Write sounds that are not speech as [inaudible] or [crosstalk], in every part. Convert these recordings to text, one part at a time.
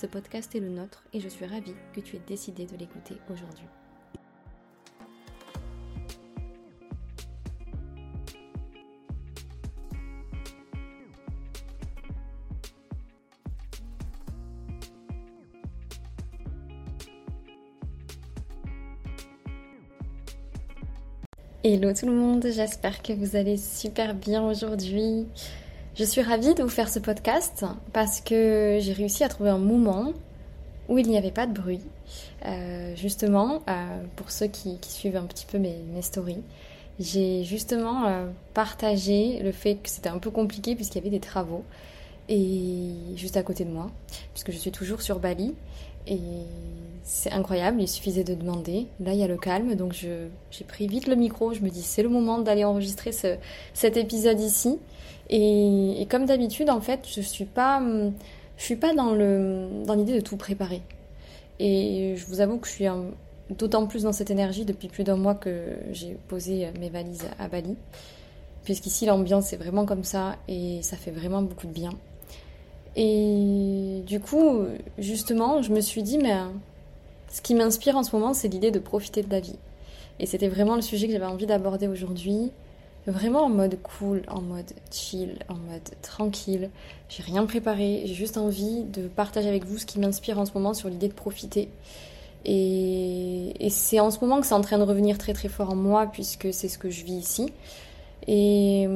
Ce podcast est le nôtre et je suis ravie que tu aies décidé de l'écouter aujourd'hui. Hello tout le monde, j'espère que vous allez super bien aujourd'hui. Je suis ravie de vous faire ce podcast parce que j'ai réussi à trouver un moment où il n'y avait pas de bruit. Euh, justement, euh, pour ceux qui, suivent un petit peu mes, stories, j'ai justement euh, partagé le fait que c'était un peu compliqué puisqu'il y avait des travaux et juste à côté de moi, puisque je suis toujours sur Bali et c'est incroyable, il suffisait de demander. Là, il y a le calme, donc j'ai pris vite le micro. Je me dis, c'est le moment d'aller enregistrer ce, cet épisode ici. Et, comme d'habitude, en fait, je suis pas, je suis pas dans l'idée de tout préparer. Et je vous avoue que je suis d'autant plus dans cette énergie depuis plus d'un mois que j'ai posé mes valises à Bali. Puisqu'ici, l'ambiance est vraiment comme ça et ça fait vraiment beaucoup de bien. Et du coup, justement, je me suis dit, mais ce qui m'inspire en ce moment, c'est l'idée de profiter de la vie. Et c'était vraiment le sujet que j'avais envie d'aborder aujourd'hui. Vraiment en mode cool, en mode chill, en mode tranquille. J'ai rien préparé, j'ai juste envie de partager avec vous ce qui m'inspire en ce moment sur l'idée de profiter. Et, c'est en ce moment que c'est en train de revenir très très fort en moi puisque c'est ce que je vis ici. Et,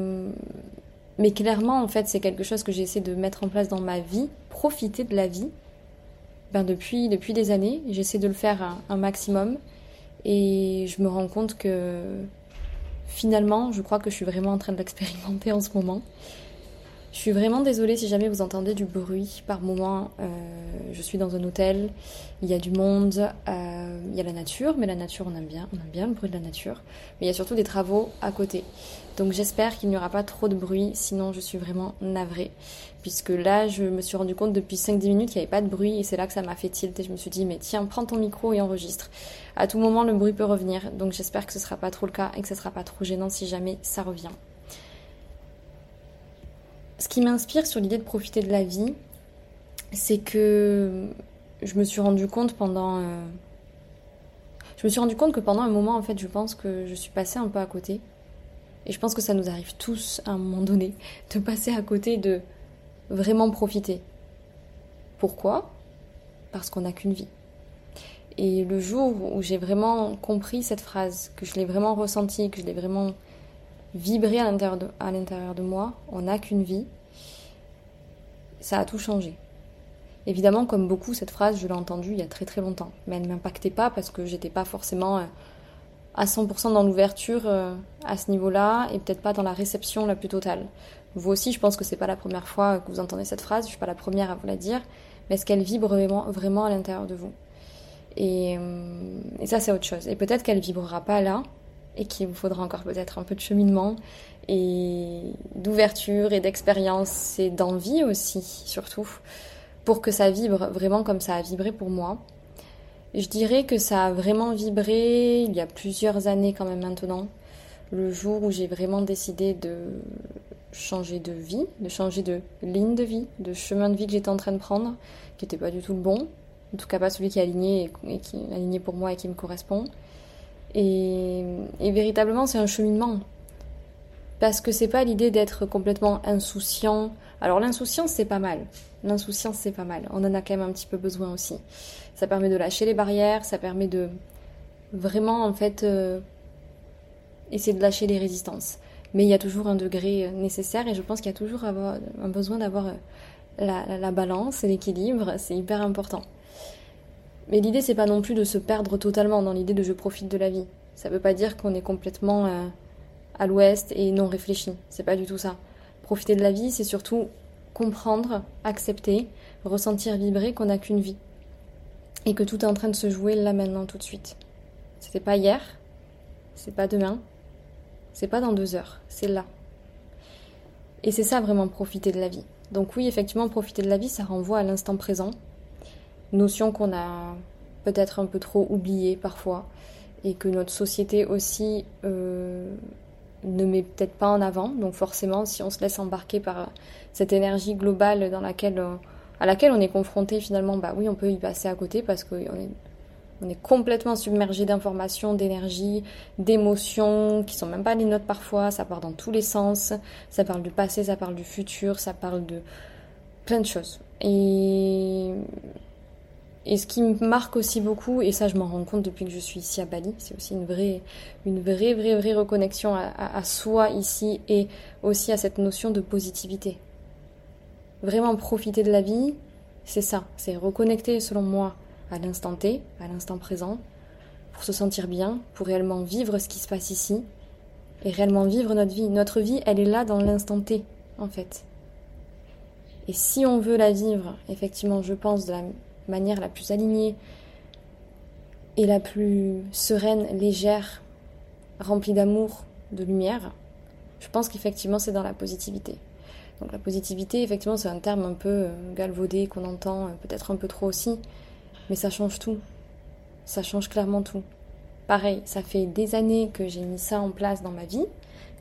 mais clairement, en fait, c'est quelque chose que j'essaie de mettre en place dans ma vie, profiter de la vie. Ben depuis, depuis des années, j'essaie de le faire un maximum. Et je me rends compte que finalement, je crois que je suis vraiment en train de l'expérimenter en ce moment. Je suis vraiment désolée si jamais vous entendez du bruit par moment. Euh, je suis dans un hôtel, il y a du monde, euh, il y a la nature, mais la nature on aime bien, on aime bien le bruit de la nature. Mais il y a surtout des travaux à côté. Donc j'espère qu'il n'y aura pas trop de bruit, sinon je suis vraiment navrée. Puisque là, je me suis rendu compte depuis 5-10 minutes qu'il n'y avait pas de bruit et c'est là que ça m'a fait tilt et je me suis dit, mais tiens, prends ton micro et enregistre. À tout moment, le bruit peut revenir. Donc j'espère que ce sera pas trop le cas et que ce sera pas trop gênant si jamais ça revient. Ce qui m'inspire sur l'idée de profiter de la vie, c'est que je me suis rendu compte pendant. Euh, je me suis rendu compte que pendant un moment, en fait, je pense que je suis passée un peu à côté. Et je pense que ça nous arrive tous à un moment donné [laughs] de passer à côté de vraiment profiter. Pourquoi? Parce qu'on n'a qu'une vie. Et le jour où j'ai vraiment compris cette phrase, que je l'ai vraiment ressentie, que je l'ai vraiment vibrée à l'intérieur de, à l'intérieur de moi, on n'a qu'une vie, ça a tout changé. Évidemment, comme beaucoup, cette phrase, je l'ai entendue il y a très très longtemps. Mais elle ne m'impactait pas parce que j'étais pas forcément euh, à 100% dans l'ouverture euh, à ce niveau-là et peut-être pas dans la réception la plus totale. Vous aussi, je pense que c'est pas la première fois que vous entendez cette phrase, je suis pas la première à vous la dire, mais est-ce qu'elle vibre vraiment, vraiment à l'intérieur de vous? Et, euh, et, ça, c'est autre chose. Et peut-être qu'elle vibrera pas là et qu'il vous faudra encore peut-être un peu de cheminement et d'ouverture et d'expérience et d'envie aussi, surtout, pour que ça vibre vraiment comme ça a vibré pour moi. Je dirais que ça a vraiment vibré il y a plusieurs années quand même maintenant, le jour où j'ai vraiment décidé de changer de vie, de changer de ligne de vie, de chemin de vie que j'étais en train de prendre, qui n'était pas du tout le bon, en tout cas pas celui qui est aligné et qui est aligné pour moi et qui me correspond. Et, véritablement, c'est un cheminement. Parce que c'est pas l'idée d'être complètement insouciant. Alors l'insouciance, c'est pas mal. L'insouciance, c'est pas mal. On en a quand même un petit peu besoin aussi. Ça permet de lâcher les barrières, ça permet de vraiment, en fait, euh, essayer de lâcher les résistances. Mais il y a toujours un degré euh, nécessaire et je pense qu'il y a toujours un besoin d'avoir euh, la, la, balance et l'équilibre. C'est hyper important. Mais l'idée, c'est pas non plus de se perdre totalement dans l'idée de je profite de la vie. Ça veut pas dire qu'on est complètement à l'ouest et non réfléchi. C'est pas du tout ça. Profiter de la vie, c'est surtout comprendre, accepter, ressentir vibrer qu'on n'a qu'une vie et que tout est en train de se jouer là maintenant tout de suite. C'était pas hier, c'est pas demain, c'est pas dans deux heures, c'est là. Et c'est ça vraiment profiter de la vie. Donc oui, effectivement, profiter de la vie, ça renvoie à l'instant présent, notion qu'on a peut-être un peu trop oubliée parfois, et que notre société aussi euh, ne met peut-être pas en avant. Donc forcément, si on se laisse embarquer par cette énergie globale euh, à laquelle on est confronté finalement, bah oui, on peut y passer à côté parce qu'on est, est complètement submergé d'informations, d'énergie, d'émotions qui sont même pas les nôtres parfois. Ça part dans tous les sens. Ça parle du passé, ça parle du futur, ça parle de plein de choses. Et et ce qui me marque aussi beaucoup, et ça je m'en rends compte depuis que je suis ici à Bali, c'est aussi une vraie, une vraie, vraie, vraie reconnexion à, soi ici et aussi à cette notion de positivité. Vraiment profiter de la vie, c'est ça, c'est reconnecter selon moi à l'instant T, à l'instant présent, pour se sentir bien, pour réellement vivre ce qui se passe ici et réellement vivre notre vie. Notre vie, elle est là dans l'instant T, en fait. Et si on veut la vivre, effectivement, je pense, de la manière la plus alignée et la plus sereine, légère, remplie d'amour, de lumière, je pense qu'effectivement c'est dans la positivité. Donc la positivité, effectivement, c'est un terme un peu euh, galvaudé qu'on entend euh, peut-être un peu trop aussi, mais ça change tout. Ça change clairement tout. Pareil, ça fait des années que j'ai mis ça en place dans ma vie,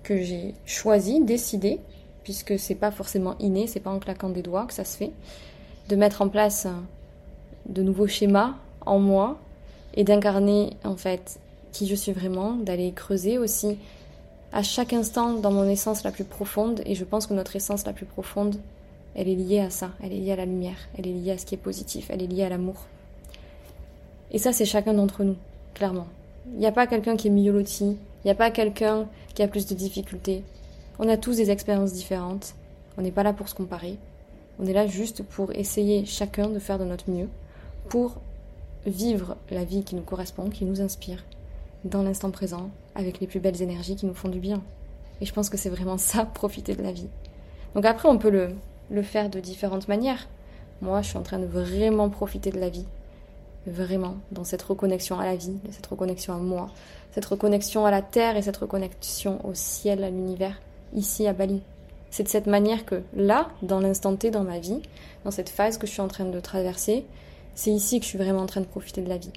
que j'ai choisi, décidé, puisque c'est pas forcément inné, c'est pas en claquant des doigts que ça se fait, de mettre en place de nouveaux schémas en moi et d'incarner en fait qui je suis vraiment, d'aller creuser aussi à chaque instant dans mon essence la plus profonde. Et je pense que notre essence la plus profonde elle est liée à ça, elle est liée à la lumière, elle est liée à ce qui est positif, elle est liée à l'amour. Et ça c'est chacun d'entre nous, clairement. Il n'y a pas quelqu'un qui est mieux loti, il n'y a pas quelqu'un qui a plus de difficultés. On a tous des expériences différentes, on n'est pas là pour se comparer, on est là juste pour essayer chacun de faire de notre mieux pour vivre la vie qui nous correspond, qui nous inspire, dans l'instant présent, avec les plus belles énergies qui nous font du bien. Et je pense que c'est vraiment ça, [laughs] profiter de la vie. Donc après, on peut le, le faire de différentes manières. Moi, je suis en train de vraiment profiter de la vie. Vraiment, dans cette reconnexion à la vie, cette reconnexion à moi, cette reconnexion à la terre et cette reconnexion au ciel, à l'univers, ici à Bali. C'est de cette manière que là, dans l'instant T dans ma vie, dans cette phase que je suis en train de traverser, c'est ici que je suis vraiment en train de profiter de la vie.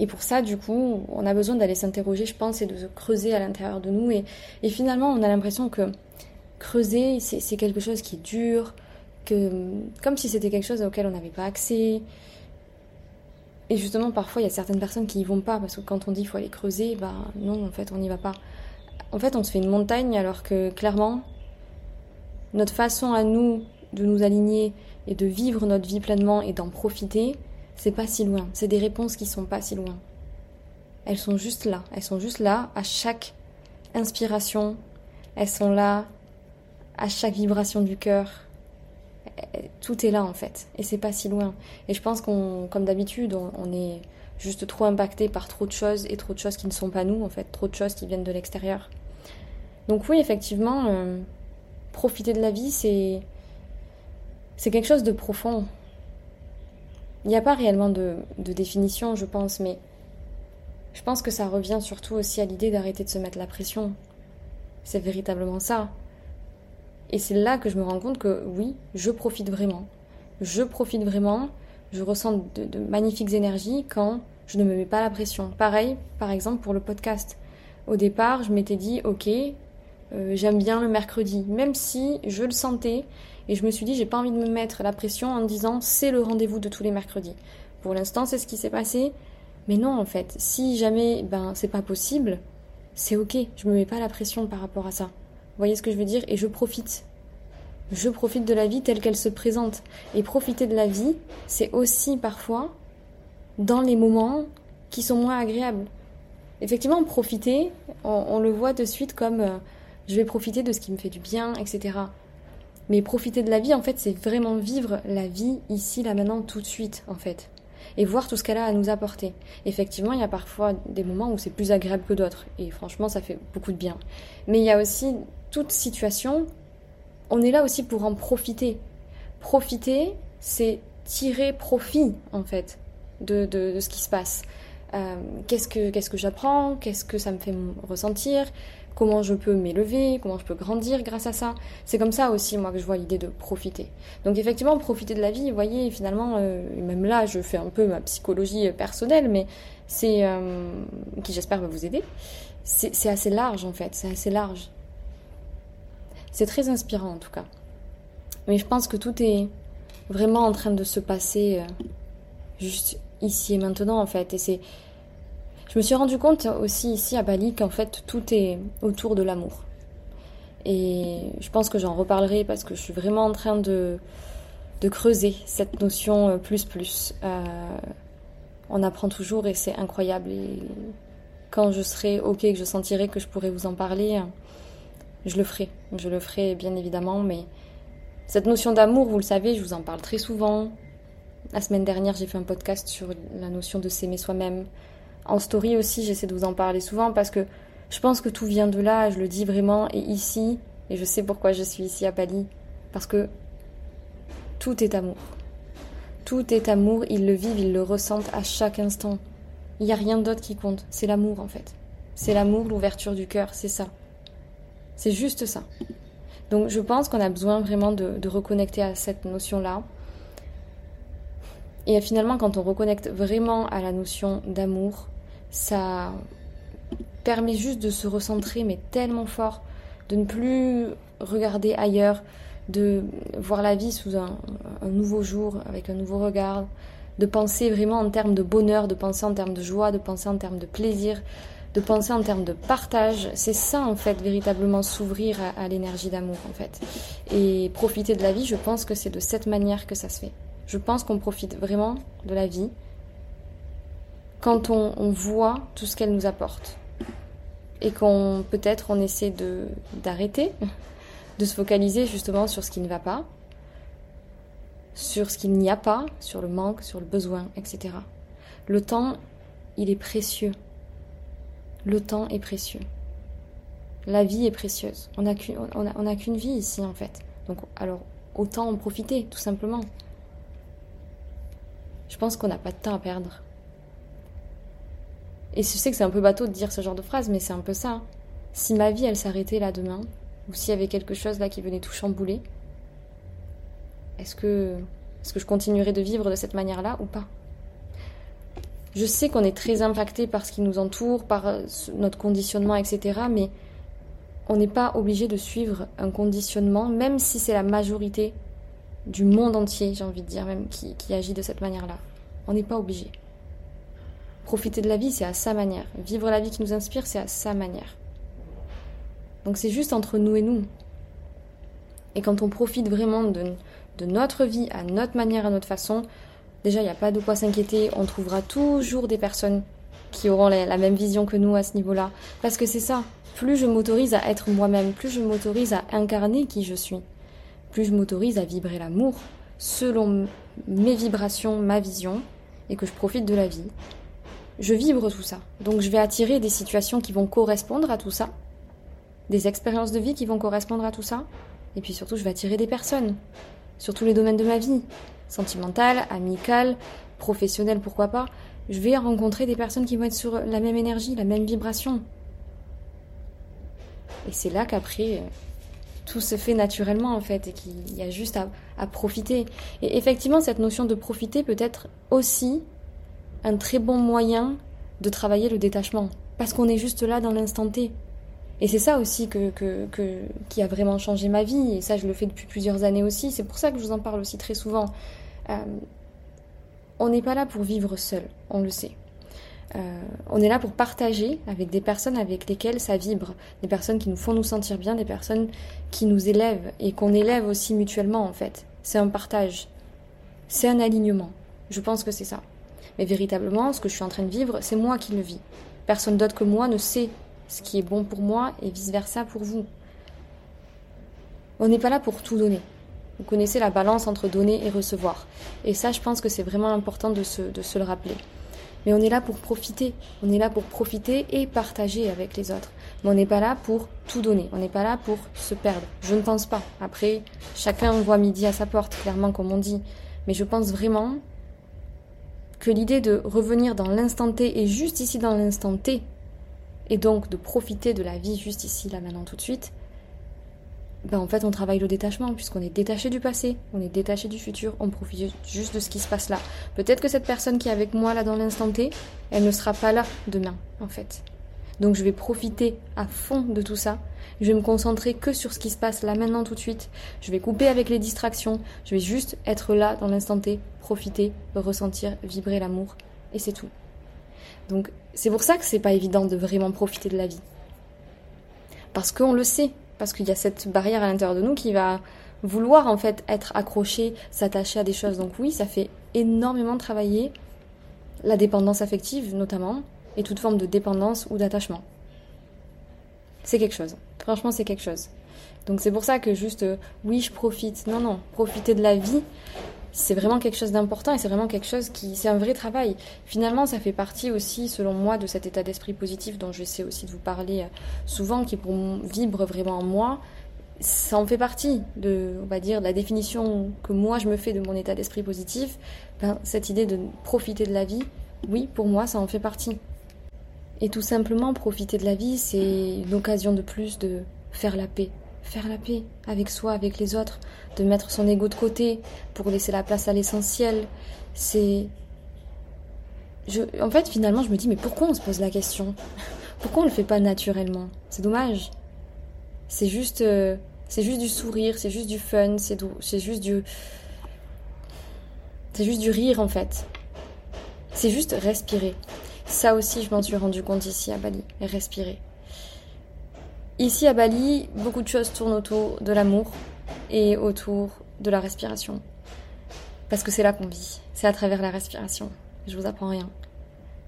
Et pour ça, du coup, on a besoin d'aller s'interroger, je pense, et de se creuser à l'intérieur de nous. Et, finalement, on a l'impression que creuser, c'est quelque chose qui est dur, que, comme si c'était quelque chose auquel on n'avait pas accès. Et justement, parfois, il y a certaines personnes qui y vont pas, parce que quand on dit qu'il faut aller creuser, bah non, en fait, on n'y va pas. En fait, on se fait une montagne, alors que clairement, notre façon à nous de nous aligner et de vivre notre vie pleinement et d'en profiter, c'est pas si loin. C'est des réponses qui sont pas si loin. Elles sont juste là. Elles sont juste là à chaque inspiration. Elles sont là à chaque vibration du cœur. Tout est là en fait. Et c'est pas si loin. Et je pense qu'on, comme d'habitude, on, est juste trop impacté par trop de choses et trop de choses qui ne sont pas nous en fait. Trop de choses qui viennent de l'extérieur. Donc oui, effectivement, euh, profiter de la vie, c'est c'est quelque chose de profond. Il n'y a pas réellement de, définition, je pense, mais je pense que ça revient surtout aussi à l'idée d'arrêter de se mettre la pression. C'est véritablement ça. Et c'est là que je me rends compte que oui, je profite vraiment. Je profite vraiment, je ressens de, magnifiques énergies quand je ne me mets pas la pression. Pareil, par exemple, pour le podcast. Au départ, je m'étais dit, ok, euh, j'aime bien le mercredi, même si je le sentais et je me suis dit, j'ai pas envie de me mettre la pression en me disant, c'est le rendez-vous de tous les mercredis. Pour l'instant, c'est ce qui s'est passé. Mais non, en fait, si jamais ben c'est pas possible, c'est ok. Je me mets pas la pression par rapport à ça. Vous voyez ce que je veux dire? Et je profite. Je profite de la vie telle qu'elle se présente. Et profiter de la vie, c'est aussi parfois dans les moments qui sont moins agréables. Effectivement, profiter, on, le voit de suite comme euh, je vais profiter de ce qui me fait du bien, etc. Mais profiter de la vie, en fait, c'est vraiment vivre la vie ici, là, maintenant, tout de suite, en fait. Et voir tout ce qu'elle a à nous apporter. Effectivement, il y a parfois des moments où c'est plus agréable que d'autres. Et franchement, ça fait beaucoup de bien. Mais il y a aussi toute situation, on est là aussi pour en profiter. Profiter, c'est tirer profit en fait de, de, ce qui se passe. Euh, qu'est-ce que, qu'est-ce que j'apprends? Qu'est-ce que ça me fait ressentir? Comment je peux m'élever Comment je peux grandir grâce à ça C'est comme ça aussi, moi, que je vois l'idée de profiter. Donc, effectivement, profiter de la vie, vous voyez, finalement, euh, même là, je fais un peu ma psychologie personnelle, mais c'est. Euh, qui, j'espère, va vous aider. C'est, assez large, en fait. C'est assez large. C'est très inspirant, en tout cas. Mais je pense que tout est vraiment en train de se passer juste ici et maintenant en fait. Et c'est, je me suis rendu compte aussi ici à Bali qu'en fait tout est autour de l'amour. Et je pense que j'en reparlerai parce que je suis vraiment en train de, creuser cette notion euh, plus plus. Euh, on apprend toujours et c'est incroyable. Et quand je serai ok, que je sentirai que je pourrai vous en parler, je le ferai. Je le ferai bien évidemment, mais cette notion d'amour, vous le savez, je vous en parle très souvent. La semaine dernière, j'ai fait un podcast sur la notion de s'aimer soi-même. En story aussi, j'essaie de vous en parler souvent parce que je pense que tout vient de là, je le dis vraiment, et ici, et je sais pourquoi je suis ici à Bali, parce que tout est amour. Tout est amour, ils le vivent, ils le ressentent à chaque instant. Il n'y a rien d'autre qui compte, c'est l'amour en fait. C'est l'amour, l'ouverture du cœur, c'est ça. C'est juste ça. Donc je pense qu'on a besoin vraiment de, de reconnecter à cette notion-là. Et finalement, quand on reconnecte vraiment à la notion d'amour, ça permet juste de se recentrer, mais tellement fort, de ne plus regarder ailleurs, de voir la vie sous un, nouveau jour, avec un nouveau regard, de penser vraiment en termes de bonheur, de penser en termes de joie, de penser en termes de plaisir, de penser en termes de partage. C'est ça, en fait, véritablement s'ouvrir à, à l'énergie d'amour, en fait. Et profiter de la vie, je pense que c'est de cette manière que ça se fait. Je pense qu'on profite vraiment de la vie quand on, voit tout ce qu'elle nous apporte. Et qu'on peut-être on essaie de d'arrêter, de se focaliser justement sur ce qui ne va pas, sur ce qu'il n'y a pas, sur le manque, sur le besoin, etc. Le temps, il est précieux. Le temps est précieux. La vie est précieuse. On n'a qu'une vie ici en fait. Donc alors autant en profiter tout simplement. Je pense qu'on n'a pas de temps à perdre. Et je sais que c'est un peu bateau de dire ce genre de phrase, mais c'est un peu ça. Si ma vie, elle s'arrêtait là demain, ou s'il y avait quelque chose là qui venait tout chambouler, est-ce que, est-ce que je continuerais de vivre de cette manière-là ou pas? Je sais qu'on est très impacté par ce qui nous entoure, par euh, notre conditionnement, etc. Mais on n'est pas obligé de suivre un conditionnement, même si c'est la majorité du monde entier, j'ai envie de dire même, qui, agit de cette manière-là. On n'est pas obligé. Profiter de la vie, c'est à sa manière. Vivre la vie qui nous inspire, c'est à sa manière. Donc c'est juste entre nous et nous. Et quand on profite vraiment de, notre vie à notre manière, à notre façon, déjà, il n'y a pas de quoi s'inquiéter. On trouvera toujours des personnes qui auront la même vision que nous à ce niveau-là. Parce que c'est ça. Plus je m'autorise à être moi-même, plus je m'autorise à incarner qui je suis plus je m'autorise à vibrer l'amour selon mes vibrations, ma vision, et que je profite de la vie, je vibre tout ça. Donc je vais attirer des situations qui vont correspondre à tout ça, des expériences de vie qui vont correspondre à tout ça, et puis surtout je vais attirer des personnes, sur tous les domaines de ma vie, sentimentale, amicale, professionnelle, pourquoi pas. Je vais rencontrer des personnes qui vont être sur la même énergie, la même vibration. Et c'est là qu'après, tout se fait naturellement en fait et qu'il y a juste à, profiter. Et effectivement, cette notion de profiter peut être aussi un très bon moyen de travailler le détachement parce qu'on est juste là dans l'instant T. Et c'est ça aussi que, que, qui a vraiment changé ma vie et ça je le fais depuis plusieurs années aussi. C'est pour ça que je vous en parle aussi très souvent. Euh, on n'est pas là pour vivre seul, on le sait. Euh, on est là pour partager avec des personnes avec lesquelles ça vibre, des personnes qui nous font nous sentir bien, des personnes qui nous élèvent et qu'on élève aussi mutuellement en fait. C'est un partage, c'est un alignement. Je pense que c'est ça. Mais véritablement, ce que je suis en train de vivre, c'est moi qui le vis. Personne d'autre que moi ne sait ce qui est bon pour moi et vice-versa pour vous. On n'est pas là pour tout donner. Vous connaissez la balance entre donner et recevoir. Et ça, je pense que c'est vraiment important de se le rappeler. Mais on est là pour profiter. On est là pour profiter et partager avec les autres. Mais on n'est pas là pour tout donner. On n'est pas là pour se perdre. Je ne pense pas. Après, chacun voit midi à sa porte, clairement, comme on dit. Mais je pense vraiment que l'idée de revenir dans l'instant T et juste ici dans l'instant T, et donc de profiter de la vie juste ici, là, maintenant, tout de suite, ben en fait on travaille le détachement puisqu'on est détaché du passé, on est détaché du futur, on profite juste de ce qui se passe là. Peut-être que cette personne qui est avec moi là dans l'instant T, elle ne sera pas là demain en fait. Donc je vais profiter à fond de tout ça. Je vais me concentrer que sur ce qui se passe là maintenant tout de suite. Je vais couper avec les distractions. Je vais juste être là dans l'instant T, profiter, ressentir, vibrer l'amour. Et c'est tout. Donc c'est pour ça que c'est pas évident de vraiment profiter de la vie. Parce qu'on le sait. Parce qu'il y a cette barrière à l'intérieur de nous qui va vouloir en fait être accroché, s'attacher à des choses. Donc oui, ça fait énormément travailler la dépendance affective notamment, et toute forme de dépendance ou d'attachement. C'est quelque chose. Franchement, c'est quelque chose. Donc c'est pour ça que juste, euh, oui, je profite. Non, non, profiter de la vie, c'est vraiment quelque chose d'important et c'est vraiment quelque chose qui, c'est un vrai travail. Finalement, ça fait partie aussi, selon moi, de cet état d'esprit positif dont j'essaie aussi de vous parler euh, souvent, qui pour vibre vraiment en moi. Ça en fait partie de, on va dire, la définition que moi je me fais de mon état d'esprit positif. Ben, cette idée de profiter de la vie, oui, pour moi, ça en fait partie. Et tout simplement, profiter de la vie, c'est une occasion de plus de faire la paix. Faire la paix avec soi, avec les autres, de mettre son ego de côté pour laisser la place à l'essentiel. C'est. En fait, finalement, je me dis, mais pourquoi on se pose la question? Pourquoi on le fait pas naturellement? C'est dommage. C'est juste. Euh, c'est juste du sourire, c'est juste du fun, c'est c'est juste du. C'est juste du rire en fait. C'est juste respirer. Ça aussi, je m'en suis rendu compte ici à Bali. Respirer. Ici à Bali, beaucoup de choses tournent autour de l'amour et autour de la respiration. Parce que c'est là qu'on vit. C'est à travers la respiration. Je vous apprends rien.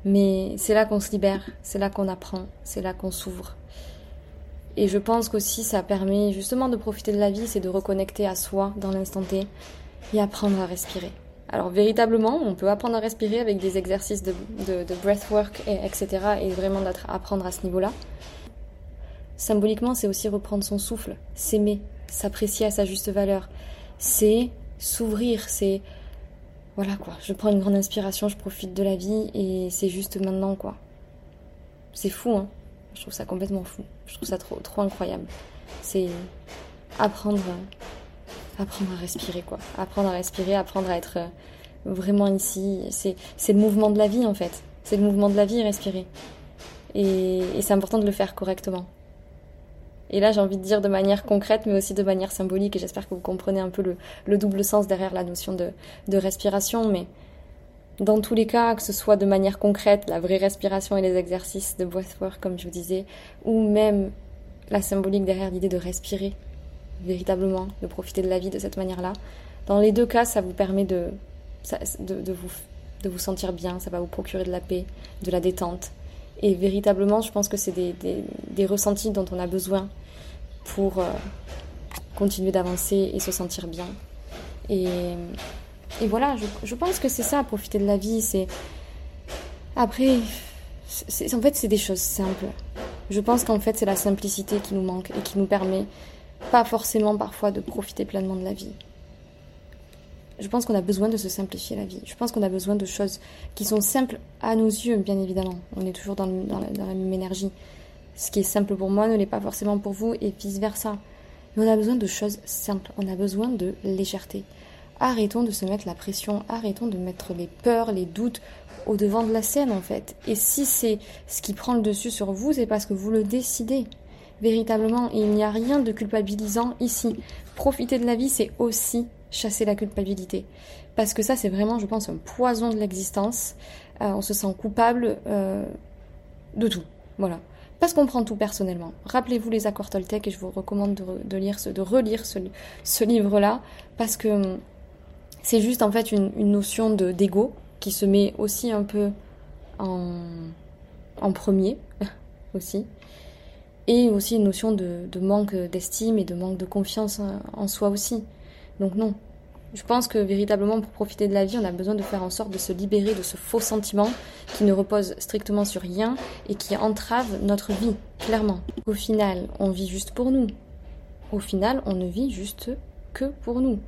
Mais c'est là qu'on se libère, c'est là qu'on apprend, c'est là qu'on s'ouvre. Et je pense qu'aussi ça permet justement de profiter de la vie, c'est de reconnecter à soi dans l'instant T et apprendre à respirer. Alors véritablement, on peut apprendre à respirer avec des exercices de, breathwork, et, etc. Et vraiment apprendre à ce niveau-là. Symboliquement, c'est aussi reprendre son souffle, s'aimer, s'apprécier à sa juste valeur. C'est s'ouvrir, c'est... Voilà quoi, je prends une grande inspiration, je profite de la vie et c'est juste maintenant quoi. C'est fou, hein. Je trouve ça complètement fou. Je trouve ça trop, trop incroyable. C'est apprendre apprendre à respirer, quoi. Apprendre à respirer, apprendre à être euh, vraiment ici. C'est, le mouvement de la vie, en fait. C'est le mouvement de la vie, respirer. Et, c'est important de le faire correctement. Et là, j'ai envie de dire de manière concrète, mais aussi de manière symbolique, et j'espère que vous comprenez un peu le, le double sens derrière la notion de, de respiration, mais dans tous les cas, que ce soit de manière concrète, la vraie respiration et les exercices de breathwork, comme je vous disais, ou même la symbolique derrière l'idée de respirer, véritablement, de profiter de la vie de cette manière-là. Dans les deux cas, ça vous permet de, de, vous, de vous sentir bien, ça va vous procurer de la paix, de la détente. Et véritablement, je pense que c'est des, des, ressentis dont on a besoin pour euh, continuer d'avancer et se sentir bien. Et, et voilà, je, je, pense que c'est ça, profiter de la vie. C'est Après, en fait, c'est des choses simples. Je pense qu'en fait, c'est la simplicité qui nous manque et qui nous permet pas forcément parfois de profiter pleinement de la vie. Je pense qu'on a besoin de se simplifier la vie. Je pense qu'on a besoin de choses qui sont simples à nos yeux, bien évidemment. On est toujours dans, la, même énergie. Ce qui est simple pour moi ne l'est pas forcément pour vous et vice-versa. Mais on a besoin de choses simples. On a besoin de légèreté. Arrêtons de se mettre la pression. Arrêtons de mettre les peurs, les doutes au devant de la scène, en fait. Et si c'est ce qui prend le dessus sur vous, c'est parce que vous le décidez véritablement. Il n'y a rien de culpabilisant ici. Profiter de la vie, c'est aussi chasser la culpabilité. Parce que ça, c'est vraiment, je pense, un poison de l'existence. Euh, on se sent coupable euh, de tout. Voilà. Parce qu'on prend tout personnellement. Rappelez-vous les accords Toltec et je vous recommande de, lire de relire ce, livre-là. Parce que hum, c'est juste en fait une, notion de d'ego qui se met aussi un peu en, en premier [laughs] aussi et aussi une notion de, manque d'estime et de manque de confiance en soi aussi. Donc non, je pense que véritablement pour profiter de la vie, on a besoin de faire en sorte de se libérer de ce faux sentiment qui ne repose strictement sur rien et qui entrave notre vie, clairement. Au final, on vit juste pour nous. Au final, on ne vit juste que pour nous.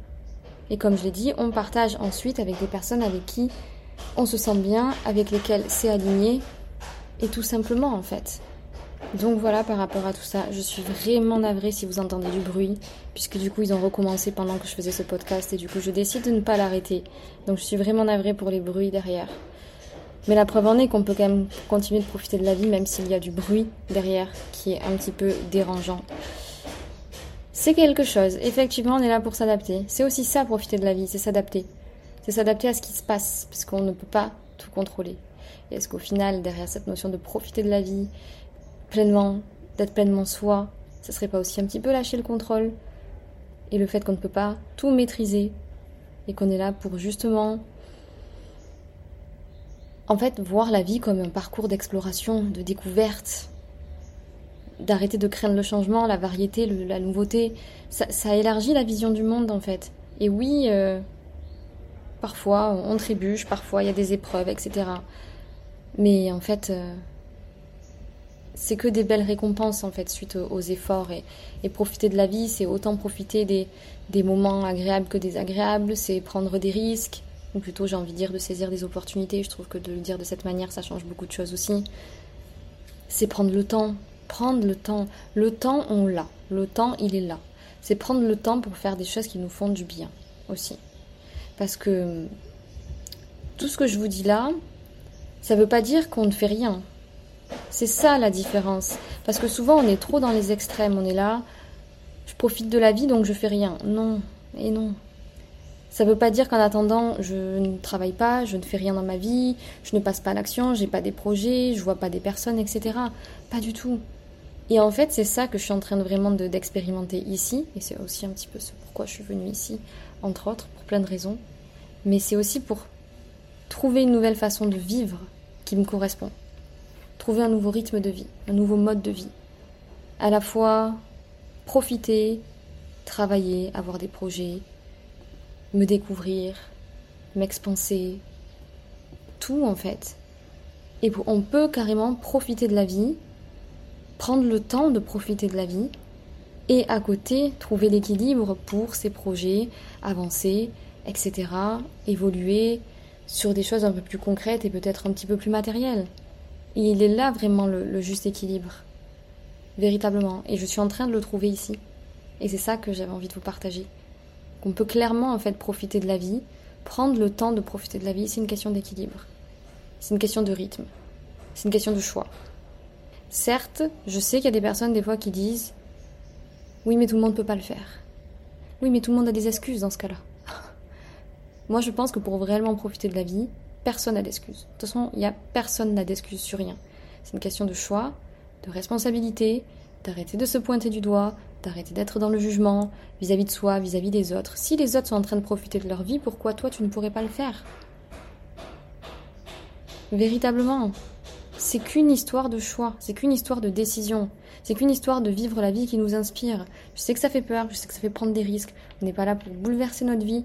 Et comme je l'ai dit, on partage ensuite avec des personnes avec qui on se sent bien, avec lesquelles c'est aligné, et tout simplement en fait. Donc voilà par rapport à tout ça, je suis vraiment navrée si vous entendez du bruit, puisque du coup ils ont recommencé pendant que je faisais ce podcast et du coup je décide de ne pas l'arrêter. Donc je suis vraiment navrée pour les bruits derrière. Mais la preuve en est qu'on peut quand même continuer de profiter de la vie même s'il y a du bruit derrière qui est un petit peu dérangeant. C'est quelque chose, effectivement on est là pour s'adapter. C'est aussi ça profiter de la vie, c'est s'adapter. C'est s'adapter à ce qui se passe, parce qu'on ne peut pas tout contrôler. Et est-ce qu'au final, derrière cette notion de profiter de la vie, pleinement, d'être pleinement soi, ce serait pas aussi un petit peu lâcher le contrôle et le fait qu'on ne peut pas tout maîtriser et qu'on est là pour justement en fait voir la vie comme un parcours d'exploration, de découverte, d'arrêter de craindre le changement, la variété, la nouveauté, ça, élargit la vision du monde en fait. Et oui, euh, parfois on trébuche, parfois il y a des épreuves, etc. Mais en fait, euh, c'est que des belles récompenses en fait suite aux, efforts et, profiter de la vie, c'est autant profiter des, des, moments agréables que désagréables, c'est prendre des risques, ou plutôt j'ai envie de dire de saisir des opportunités. Je trouve que de le dire de cette manière, ça change beaucoup de choses aussi. C'est prendre le temps, prendre le temps. Le temps, on l'a. Le temps, il est là. C'est prendre le temps pour faire des choses qui nous font du bien aussi. Parce que tout ce que je vous dis là, ça ne veut pas dire qu'on ne fait rien. C'est ça la différence. Parce que souvent on est trop dans les extrêmes. On est là, je profite de la vie donc je fais rien. Non, et non. Ça ne veut pas dire qu'en attendant, je ne travaille pas, je ne fais rien dans ma vie, je ne passe pas à l'action, j'ai pas des projets, je vois pas des personnes, etc. Pas du tout. Et en fait, c'est ça que je suis en train de vraiment d'expérimenter ici, et c'est aussi un petit peu ce pourquoi je suis venue ici, entre autres, pour plein de raisons. Mais c'est aussi pour trouver une nouvelle façon de vivre qui me correspond trouver un nouveau rythme de vie, un nouveau mode de vie. À la fois profiter, travailler, avoir des projets, me découvrir, m'expanser, tout en fait. Et on peut carrément profiter de la vie, prendre le temps de profiter de la vie, et à côté trouver l'équilibre pour ses projets, avancer, etc., évoluer sur des choses un peu plus concrètes et peut-être un petit peu plus matérielles il est là vraiment le, juste équilibre. Véritablement. Et je suis en train de le trouver ici. Et c'est ça que j'avais envie de vous partager. Qu'on peut clairement en fait profiter de la vie, prendre le temps de profiter de la vie, c'est une question d'équilibre. C'est une question de rythme. C'est une question de choix. Certes, je sais qu'il y a des personnes des fois qui disent Oui, mais tout le monde ne peut pas le faire. Oui, mais tout le monde a des excuses dans ce cas-là. [laughs] Moi, je pense que pour réellement profiter de la vie, personne n'a d'excuses. De toute façon, il y a personne n'a d'excuses sur rien. C'est une question de choix, de responsabilité, d'arrêter de se pointer du doigt, d'arrêter d'être dans le jugement vis-à-vis de soi, vis-à-vis des autres. Si les autres sont en train de profiter de leur vie, pourquoi toi tu ne pourrais pas le faire? Véritablement, c'est qu'une histoire de choix, c'est qu'une histoire de décision, c'est qu'une histoire de vivre la vie qui nous inspire. Je sais que ça fait peur, je sais que ça fait prendre des risques. On n'est pas là pour bouleverser notre vie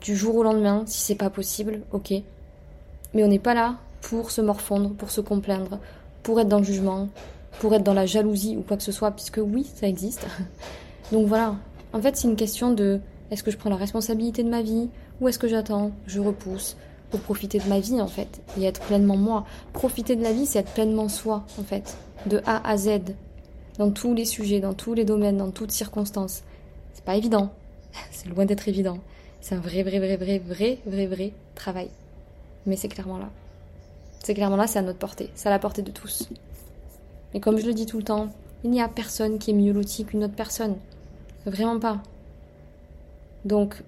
du jour au lendemain, si c'est pas possible, ok. Mais on n'est pas là pour se morfondre, pour se complaindre, pour être dans le jugement, pour être dans la jalousie ou quoi que ce soit, puisque oui, ça existe. [laughs] Donc voilà. En fait, c'est une question de est-ce que je prends la responsabilité de ma vie ou est-ce que j'attends, je repousse pour profiter de ma vie en fait et être pleinement moi. Profiter de la vie, c'est être pleinement soi en fait, de A à Z, dans tous les sujets, dans tous les domaines, dans toutes circonstances. C'est pas évident. [laughs] C'est loin d'être évident. C'est un vrai, vrai, vrai, vrai, vrai, vrai, vrai travail mais c'est clairement là. C'est clairement là, c'est à notre portée, c'est à la portée de tous. Et comme je le dis tout le temps, il n'y a personne qui est mieux loti qu'une autre personne. Vraiment pas. Donc,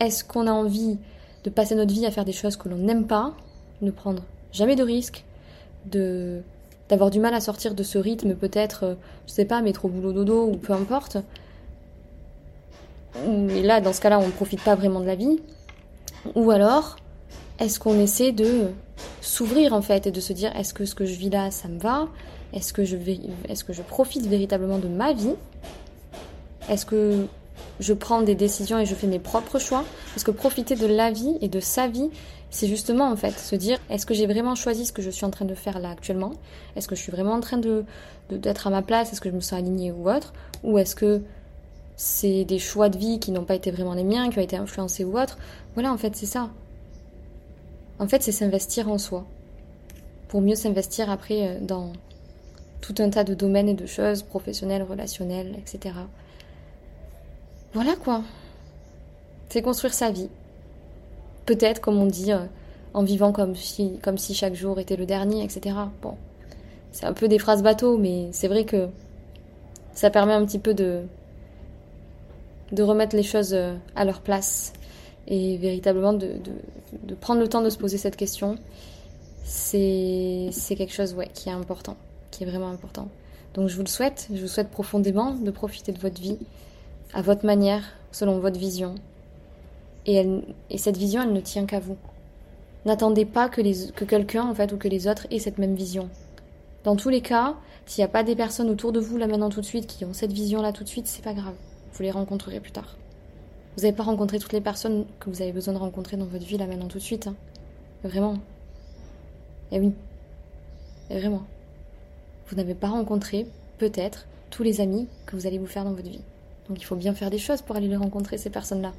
est-ce qu'on a envie de passer notre vie à faire des choses que l'on n'aime pas, ne prendre jamais de risques, de d'avoir du mal à sortir de ce rythme, peut-être, euh, je sais pas, métro boulot dodo ou peu importe. Et là, dans ce cas-là, on ne profite pas vraiment de la vie. Ou alors, est-ce qu'on essaie de s'ouvrir en fait et de se dire est-ce que ce que je vis là ça me va? Est-ce que je est-ce que je profite véritablement de ma vie? Est-ce que je prends des décisions et je fais mes propres choix? Parce que profiter de la vie et de sa vie, c'est justement en fait se dire est-ce que j'ai vraiment choisi ce que je suis en train de faire là actuellement? Est-ce que je suis vraiment en train de d'être à ma place? Est-ce que je me sens alignée ou autre? Ou est-ce que c'est des choix de vie qui n'ont pas été vraiment les miens, qui ont été influencés ou autres. Voilà, en fait, c'est ça. En fait, c'est s'investir en soi. Pour mieux s'investir après euh, dans tout un tas de domaines et de choses, professionnelles, relationnelles, etc. Voilà quoi. C'est construire sa vie. Peut-être, comme on dit, euh, en vivant comme si, comme si chaque jour était le dernier, etc. Bon, c'est un peu des phrases bateau, mais c'est vrai que ça permet un petit peu de, de remettre les choses euh, à leur place et véritablement de, prendre le temps de se poser cette question. C'est quelque chose qui est important, qui est vraiment important. Donc je vous le souhaite, je vous souhaite profondément de profiter de votre vie à votre manière, selon votre vision, et, cette vision, elle ne tient qu'à vous. N'attendez pas que, que quelqu'un, en fait, ou que les autres aient cette même vision. Dans tous les cas, s'il n'y a pas des personnes autour de vous, là maintenant tout de suite, qui ont cette vision-là tout de suite, c'est pas grave. Vous les rencontrerez plus tard. Vous n'avez pas rencontré toutes les personnes que vous avez besoin de rencontrer dans votre vie, là maintenant tout de suite. Hein. Vraiment. Et eh oui. Et vraiment. Vous n'avez pas rencontré, peut-être, tous les amis que vous allez vous faire dans votre vie. Donc il faut bien faire des choses pour aller les rencontrer, ces personnes-là.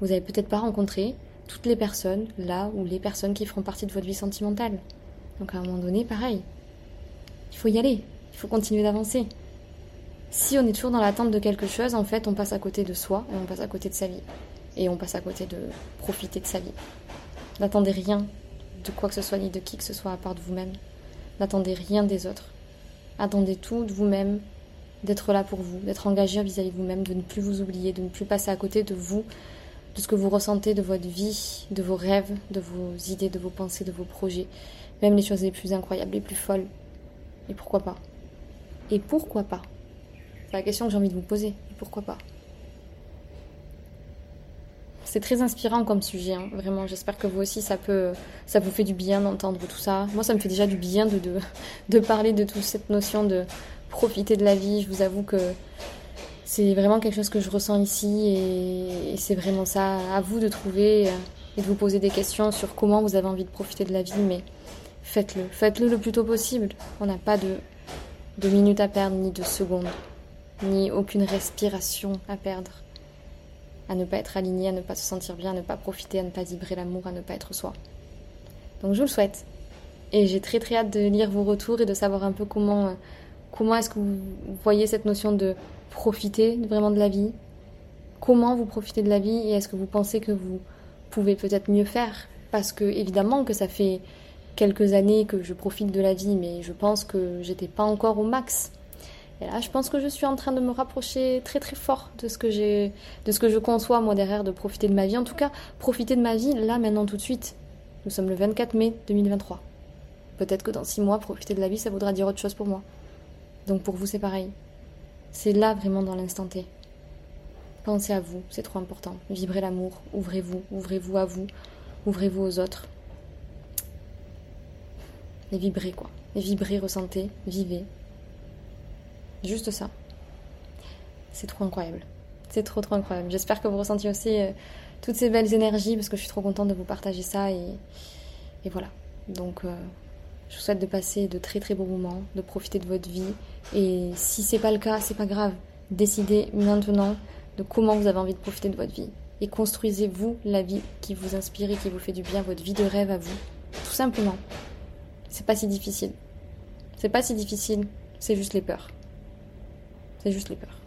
Vous n'avez peut-être pas rencontré toutes les personnes là ou les personnes qui feront partie de votre vie sentimentale. Donc à un moment donné, pareil. Il faut y aller, il faut continuer d'avancer. Si on est toujours dans l'attente de quelque chose, en fait, on passe à côté de soi et on passe à côté de sa vie. Et on passe à côté de profiter de sa vie. N'attendez rien de quoi que ce soit ni de qui que ce soit à part de vous-même. N'attendez rien des autres. Attendez tout de vous-même, d'être là pour vous, d'être engagé vis-à-vis de vous-même, de ne plus vous oublier, de ne plus passer à côté de vous, de ce que vous ressentez de votre vie, de vos rêves, de vos idées, de vos pensées, de vos projets, même les choses les plus incroyables, les plus folles. Et pourquoi pas? Et pourquoi pas? La question que j'ai envie de vous poser. Et pourquoi pas c'est très inspirant comme sujet, hein. vraiment. J'espère que vous aussi, ça peut, ça vous fait du bien d'entendre tout ça. Moi, ça me fait déjà du bien de, de, [laughs] parler de toute cette notion de profiter de la vie. Je vous avoue que c'est vraiment quelque chose que je ressens ici et, c'est vraiment ça. À vous de trouver et de vous poser des questions sur comment vous avez envie de profiter de la vie, mais faites-le. Faites-le le plus tôt possible. On n'a pas de, de minutes à perdre, ni de secondes, ni aucune respiration à perdre. À ne pas être aligné, à ne pas se sentir bien, à ne pas profiter, à ne pas vibrer l'amour, à ne pas être soi. Donc je vous le souhaite. Et j'ai très très hâte de lire vos retours et de savoir un peu comment, comment est-ce que vous voyez cette notion de profiter vraiment de la vie Comment vous profitez de la vie et est-ce que vous pensez que vous pouvez peut-être mieux faire? Parce que évidemment que ça fait quelques années que je profite de la vie, mais je pense que j'étais pas encore au max. Je pense que je suis en train de me rapprocher très très fort de ce que j'ai, de ce que je conçois moi derrière de profiter de ma vie. En tout cas, profiter de ma vie là maintenant tout de suite. Nous sommes le 24 mai 2023. Peut-être que dans six mois, profiter de la vie, ça voudra dire autre chose pour moi. Donc pour vous, c'est pareil. C'est là vraiment dans l'instant T. Pensez à vous, c'est trop important. Vibrez l'amour, ouvrez-vous, ouvrez-vous à vous, ouvrez-vous aux autres. Et vibrez quoi. Et vibrez, ressentez, vivez. Juste ça. C'est trop incroyable. C'est trop trop incroyable. J'espère que vous ressentiez aussi euh, toutes ces belles énergies parce que je suis trop contente de vous partager ça et, et voilà. Donc euh, je vous souhaite de passer de très très beaux moments, de profiter de votre vie. Et si c'est pas le cas, c'est pas grave. Décidez maintenant de comment vous avez envie de profiter de votre vie. Et construisez-vous la vie qui vous inspire et qui vous fait du bien, votre vie de rêve à vous. Tout simplement. C'est pas si difficile. C'est pas si difficile, c'est juste les peurs. C'est juste les peurs.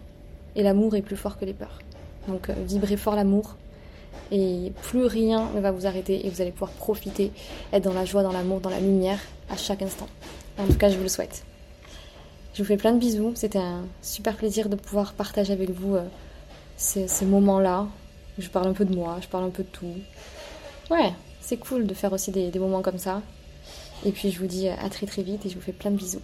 Et l'amour est plus fort que les peurs. Donc euh, vibrez fort l'amour, et plus rien ne va vous arrêter et vous allez pouvoir profiter, être dans la joie, dans l'amour, dans la lumière à chaque instant. En tout cas, je vous le souhaite. Je vous fais plein de bisous. C'était un super plaisir de pouvoir partager avec vous euh, ces, moments-là. Je parle un peu de moi, je parle un peu de tout. Ouais, c'est cool de faire aussi des moments comme ça. Et puis je vous dis à très très vite et je vous fais plein de bisous.